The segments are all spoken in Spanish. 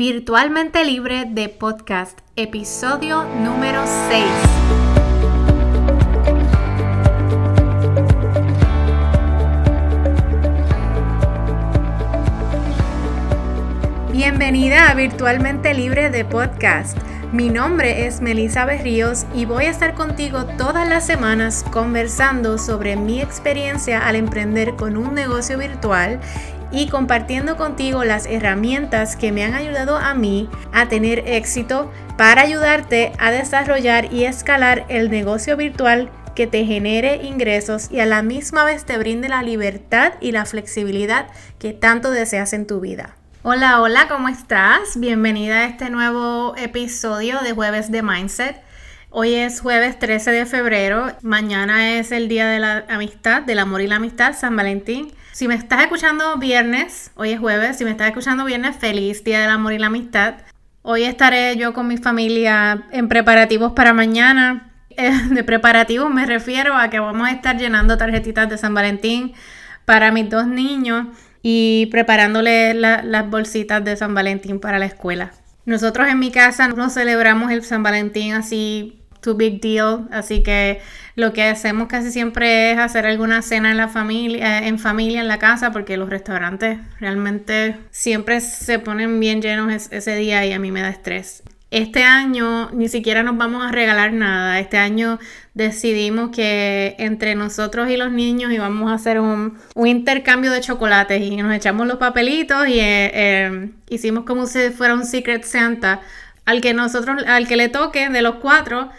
Virtualmente Libre de Podcast, episodio número 6. Bienvenida a Virtualmente Libre de Podcast. Mi nombre es Melissa Berríos y voy a estar contigo todas las semanas conversando sobre mi experiencia al emprender con un negocio virtual y compartiendo contigo las herramientas que me han ayudado a mí a tener éxito para ayudarte a desarrollar y escalar el negocio virtual que te genere ingresos y a la misma vez te brinde la libertad y la flexibilidad que tanto deseas en tu vida. Hola, hola, ¿cómo estás? Bienvenida a este nuevo episodio de Jueves de Mindset. Hoy es jueves 13 de febrero, mañana es el Día de la Amistad, del Amor y la Amistad, San Valentín. Si me estás escuchando viernes, hoy es jueves, si me estás escuchando viernes, feliz Día del Amor y la Amistad. Hoy estaré yo con mi familia en preparativos para mañana. Eh, de preparativos me refiero a que vamos a estar llenando tarjetitas de San Valentín para mis dos niños y preparándole las bolsitas de San Valentín para la escuela. Nosotros en mi casa no celebramos el San Valentín así, too big deal, así que lo que hacemos casi siempre es hacer alguna cena en la familia, en familia en la casa, porque los restaurantes realmente siempre se ponen bien llenos ese día y a mí me da estrés. Este año ni siquiera nos vamos a regalar nada. Este año decidimos que entre nosotros y los niños íbamos a hacer un, intercambio de chocolates y nos echamos los papelitos y eh, eh, hicimos como si fuera un Secret Santa. Al que nosotros, al que le toque de los cuatro,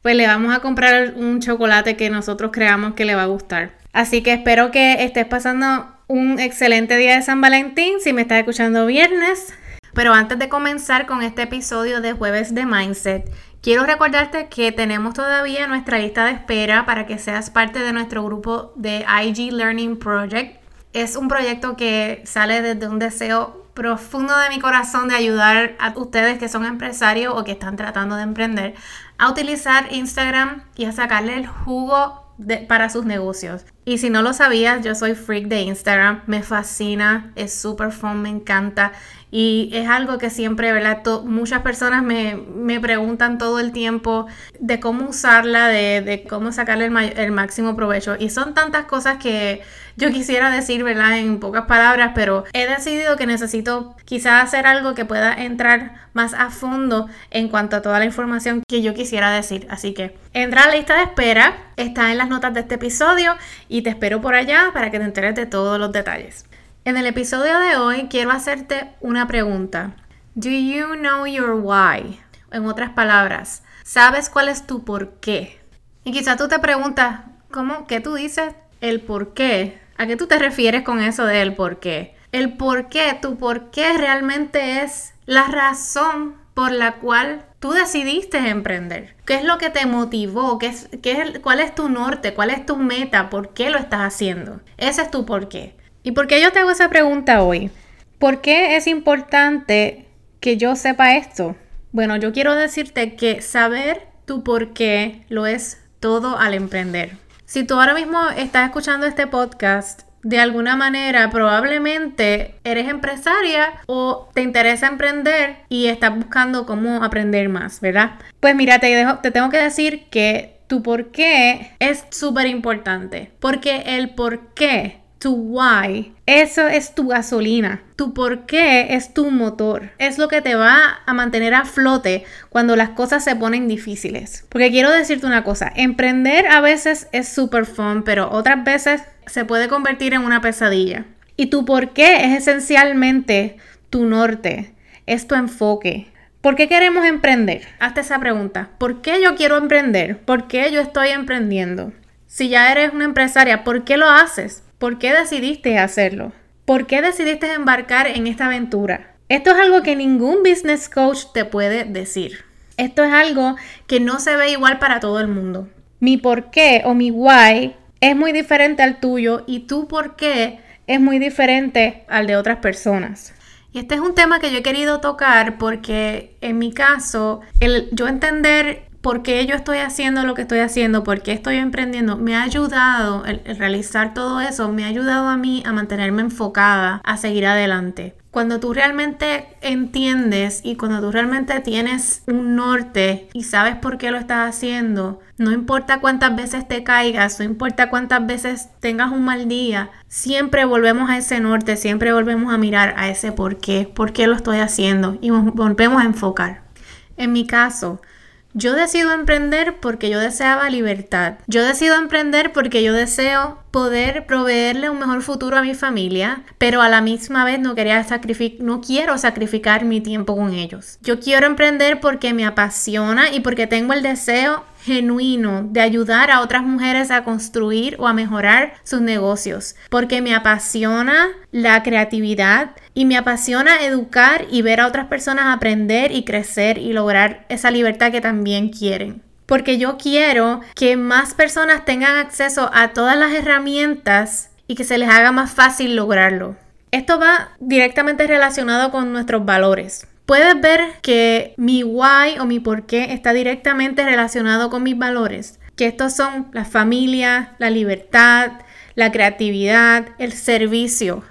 pues le vamos a comprar un chocolate que nosotros creamos que le va a gustar. Así que espero que estés pasando un excelente día de San Valentín. Si me estás escuchando viernes, pero antes de comenzar con este episodio de jueves de Mindset, quiero recordarte que tenemos todavía nuestra lista de espera para que seas parte de nuestro grupo de IG Learning Project. Es un proyecto que sale desde un deseo profundo de mi corazón de ayudar a ustedes que son empresarios o que están tratando de emprender a utilizar Instagram y a sacarle el jugo para sus negocios. Y si no lo sabías, yo soy freak de Instagram, me fascina, es súper fun, me encanta. Y es algo que siempre, ¿verdad? muchas personas me, me, preguntan todo el tiempo de cómo usarla, de, cómo sacarle el, el, máximo provecho. Y son tantas cosas que yo quisiera decir, ¿verdad? En pocas palabras, pero he decidido que necesito quizás hacer algo que pueda entrar más a fondo en cuanto a toda la información que yo quisiera decir. Así que entra a la lista de espera, está en las notas de este episodio y te espero por allá para que te enteres de todos los detalles. En el episodio de hoy quiero hacerte una pregunta. Do you know your why? En otras palabras, ¿sabes cuál es tu por qué? Y quizá tú te preguntas, ¿cómo? ¿Qué tú dices? El por qué. ¿A qué tú te refieres con eso del por qué? El por qué, tu por qué realmente es la razón por la cual tú decidiste emprender. ¿Qué es lo que te motivó? ¿Qué es, qué es, ¿Cuál es tu norte? ¿Cuál es tu meta? ¿Por qué lo estás haciendo? Ese es tu por qué. ¿Y por qué yo te hago esa pregunta hoy? ¿Por qué es importante que yo sepa esto? Bueno, yo quiero decirte que saber tu por qué lo es todo al emprender. Si tú ahora mismo estás escuchando este podcast, de alguna manera probablemente eres empresaria o te interesa emprender y estás buscando cómo aprender más, ¿verdad? Pues mira, te, te tengo que decir que tu por qué es súper importante, porque el por qué tu why. Eso es tu gasolina. Tu por qué es tu motor. Es lo que te va a mantener a flote cuando las cosas se ponen difíciles. Porque quiero decirte una cosa, emprender a veces es super fun, pero otras veces se puede convertir en una pesadilla. Y tu por qué es esencialmente tu norte, es tu enfoque. ¿Por qué queremos emprender? Hazte esa pregunta. ¿Por qué yo quiero emprender? ¿Por qué yo estoy emprendiendo? Si ya eres una empresaria, ¿por qué lo haces? ¿Por qué decidiste hacerlo? ¿Por qué decidiste embarcar en esta aventura? Esto es algo que ningún business coach te puede decir. Esto es algo que no se ve igual para todo el mundo. Mi por qué o mi why es muy diferente al tuyo y tu por qué es muy diferente al de otras personas. Y este es un tema que yo he querido tocar porque en mi caso, el yo entender por qué yo estoy haciendo lo que estoy haciendo, por qué estoy emprendiendo, me ha ayudado, el, realizar todo eso, me ha ayudado a mí a mantenerme enfocada, a seguir adelante. Cuando tú realmente entiendes y cuando tú realmente tienes un norte y sabes por qué lo estás haciendo, no importa cuántas veces te caigas, no importa cuántas veces tengas un mal día, siempre volvemos a ese norte, siempre volvemos a mirar a ese por qué, por qué lo estoy haciendo y volvemos a enfocar. En mi caso, yo decido emprender porque yo deseaba libertad. Yo decido emprender porque yo deseo poder proveerle un mejor futuro a mi familia, pero a la misma vez no quería sacrificar, no quiero sacrificar mi tiempo con ellos. Yo quiero emprender porque me apasiona y porque tengo el deseo genuino de ayudar a otras mujeres a construir o a mejorar sus negocios, porque me apasiona la creatividad y me apasiona educar y ver a otras personas aprender y crecer y lograr esa libertad que también quieren. Porque yo quiero que más personas tengan acceso a todas las herramientas y que se les haga más fácil lograrlo. Esto va directamente relacionado con nuestros valores puedes ver que mi why o mi por qué está directamente relacionado con mis valores. Que estos son la familia, la libertad, la creatividad, el servicio.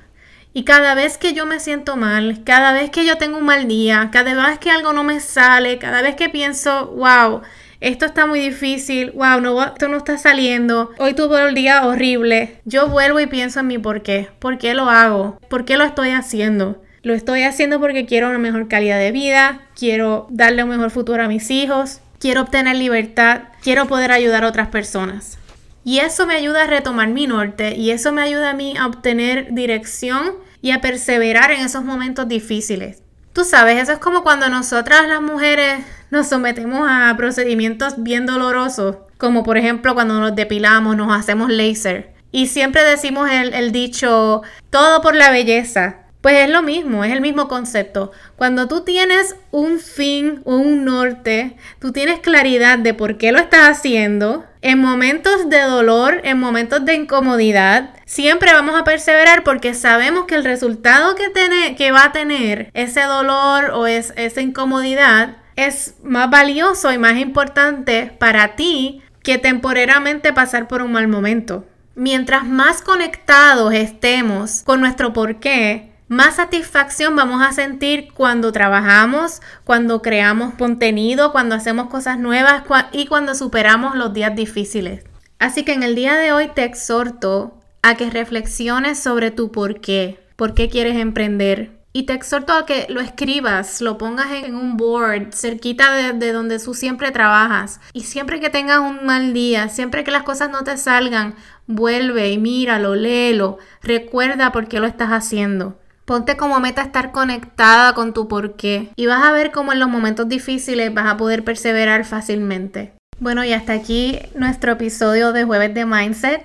Y cada vez que yo me siento mal, cada vez que yo tengo un mal día, cada vez que algo no me sale, cada vez que pienso, wow, esto está muy difícil, wow, no, esto no está saliendo, hoy tuve el día horrible, yo vuelvo y pienso en mi por qué, por qué lo hago, por qué lo estoy haciendo. Lo estoy haciendo porque quiero una mejor calidad de vida, quiero darle un mejor futuro a mis hijos, quiero obtener libertad, quiero poder ayudar a otras personas. Y eso me ayuda a retomar mi norte y eso me ayuda a mí a obtener dirección y a perseverar en esos momentos difíciles. Tú sabes, eso es como cuando nosotras las mujeres nos sometemos a procedimientos bien dolorosos, como por ejemplo cuando nos depilamos, nos hacemos laser. Y siempre decimos el, el dicho, todo por la belleza. Pues es lo mismo, es el mismo concepto. Cuando tú tienes un fin o un norte, tú tienes claridad de por qué lo estás haciendo, en momentos de dolor, en momentos de incomodidad, siempre vamos a perseverar porque sabemos que el resultado que, tiene, que va a tener ese dolor o es, esa incomodidad es más valioso y más importante para ti que temporariamente pasar por un mal momento. Mientras más conectados estemos con nuestro porqué, más satisfacción vamos a sentir cuando trabajamos, cuando creamos contenido, cuando hacemos cosas nuevas y cuando superamos los días difíciles. Así que en el día de hoy te exhorto a que reflexiones sobre tu por qué, por qué quieres emprender. Y te exhorto a que lo escribas, lo pongas en un board cerquita de, de donde tú siempre trabajas. Y siempre que tengas un mal día, siempre que las cosas no te salgan, vuelve y míralo, léelo, recuerda por qué lo estás haciendo. Ponte como meta estar conectada con tu porqué y vas a ver cómo en los momentos difíciles vas a poder perseverar fácilmente. Bueno, y hasta aquí nuestro episodio de jueves de Mindset.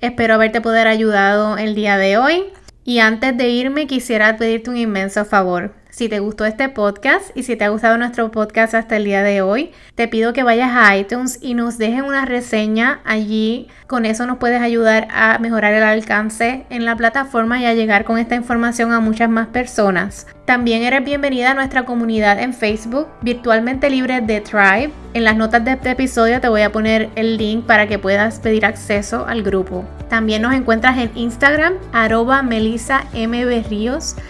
Espero haberte poder ayudado el día de hoy. Y antes de irme quisiera pedirte un inmenso favor. Si te gustó este podcast y si te ha gustado nuestro podcast hasta el día de hoy, te pido que vayas a iTunes y nos dejen una reseña allí. Con eso nos puedes ayudar a mejorar el alcance en la plataforma y a llegar con esta información a muchas más personas. También eres bienvenida a nuestra comunidad en Facebook, virtualmente libre de Tribe. En las notas de este episodio te voy a poner el link para que puedas pedir acceso al grupo. También nos encuentras en Instagram, arroba Melissa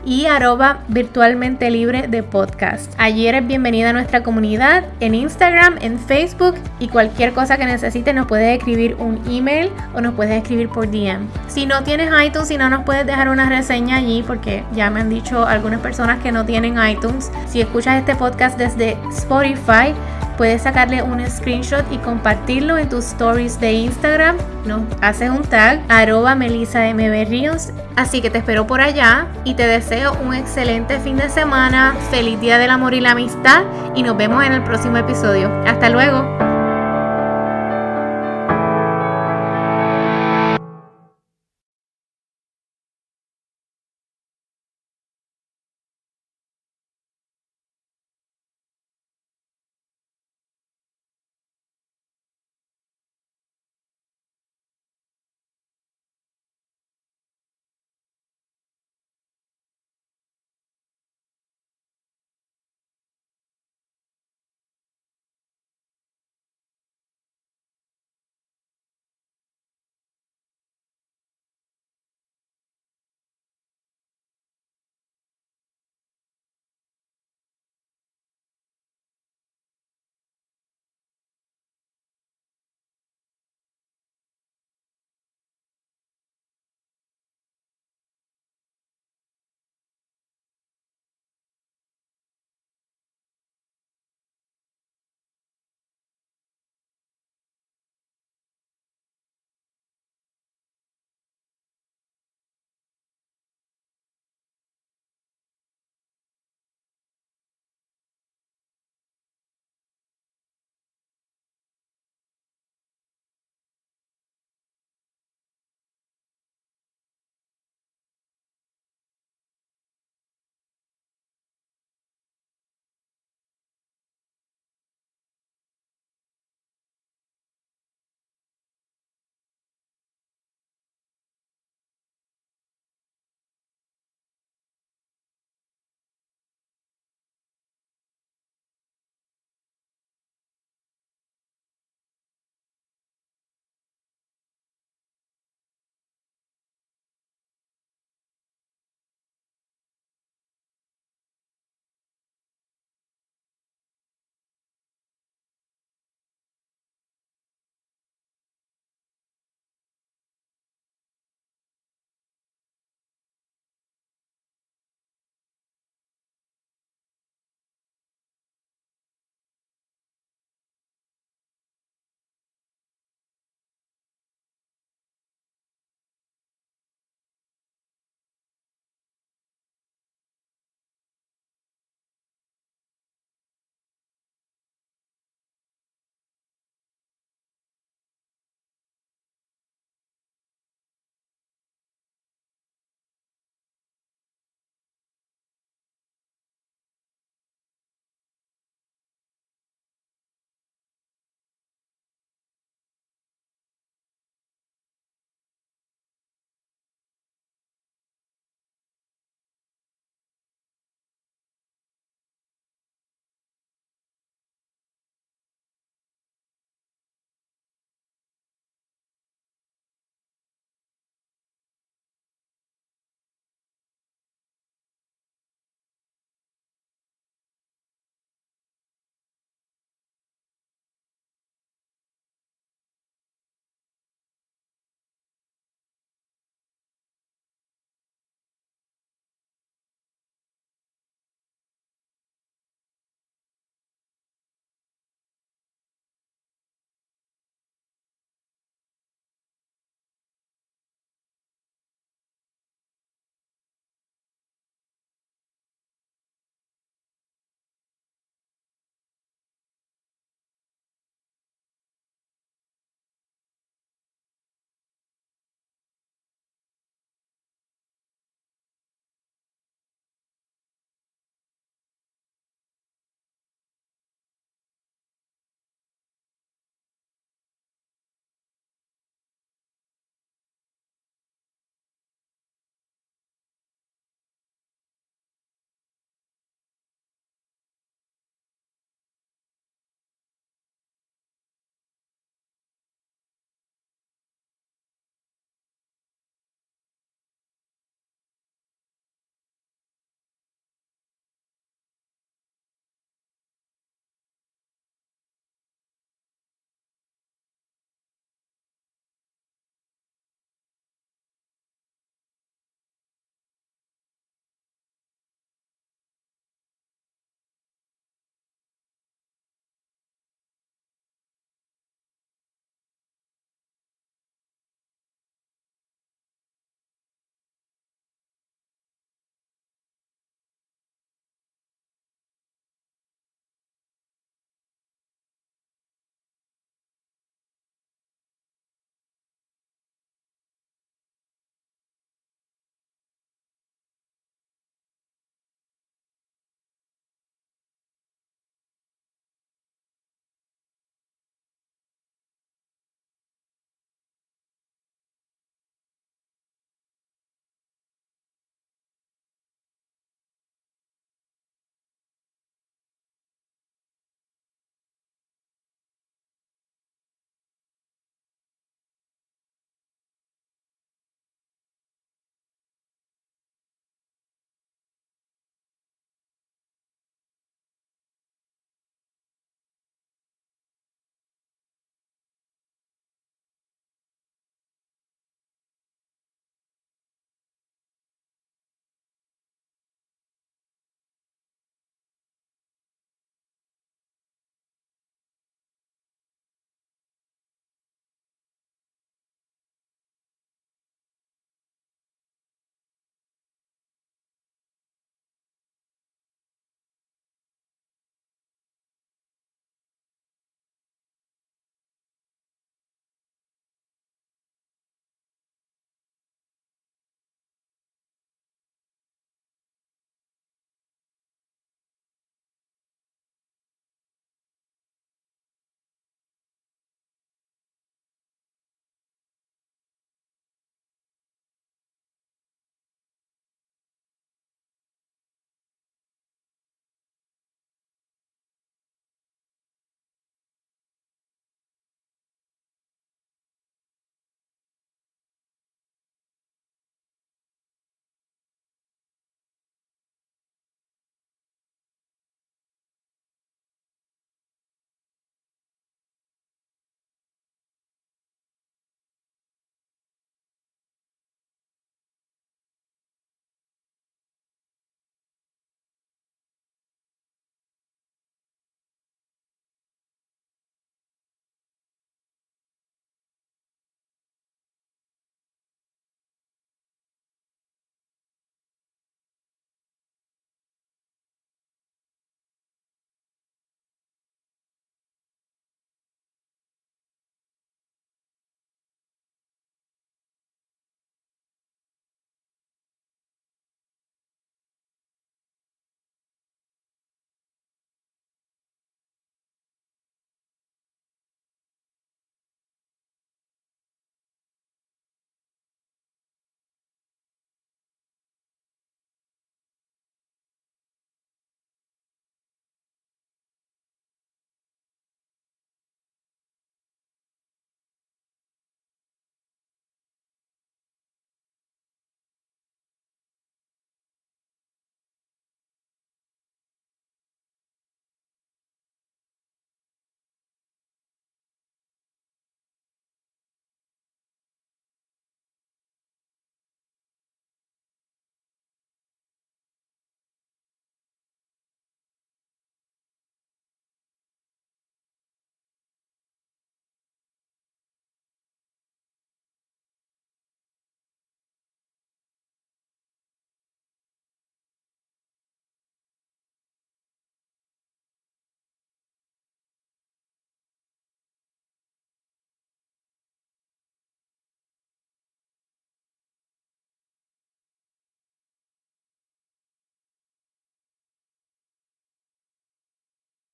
y arroba virtualmente libre de podcast. Allí eres bienvenida a nuestra comunidad en Instagram, en Facebook y cualquier cosa que necesites nos puedes escribir un email o nos puedes escribir por DM. Si no tienes iTunes y no nos puedes dejar una reseña allí porque ya me han dicho algunas personas que no tienen iTunes, si escuchas este podcast desde Spotify, puedes sacarle un screenshot y compartirlo en tus stories de Instagram. Nos haces un tag, arroba Melissa Así que te espero por allá y te deseo un excelente fin de semana, feliz día del amor y la amistad y nos vemos en el próximo episodio. Hasta luego.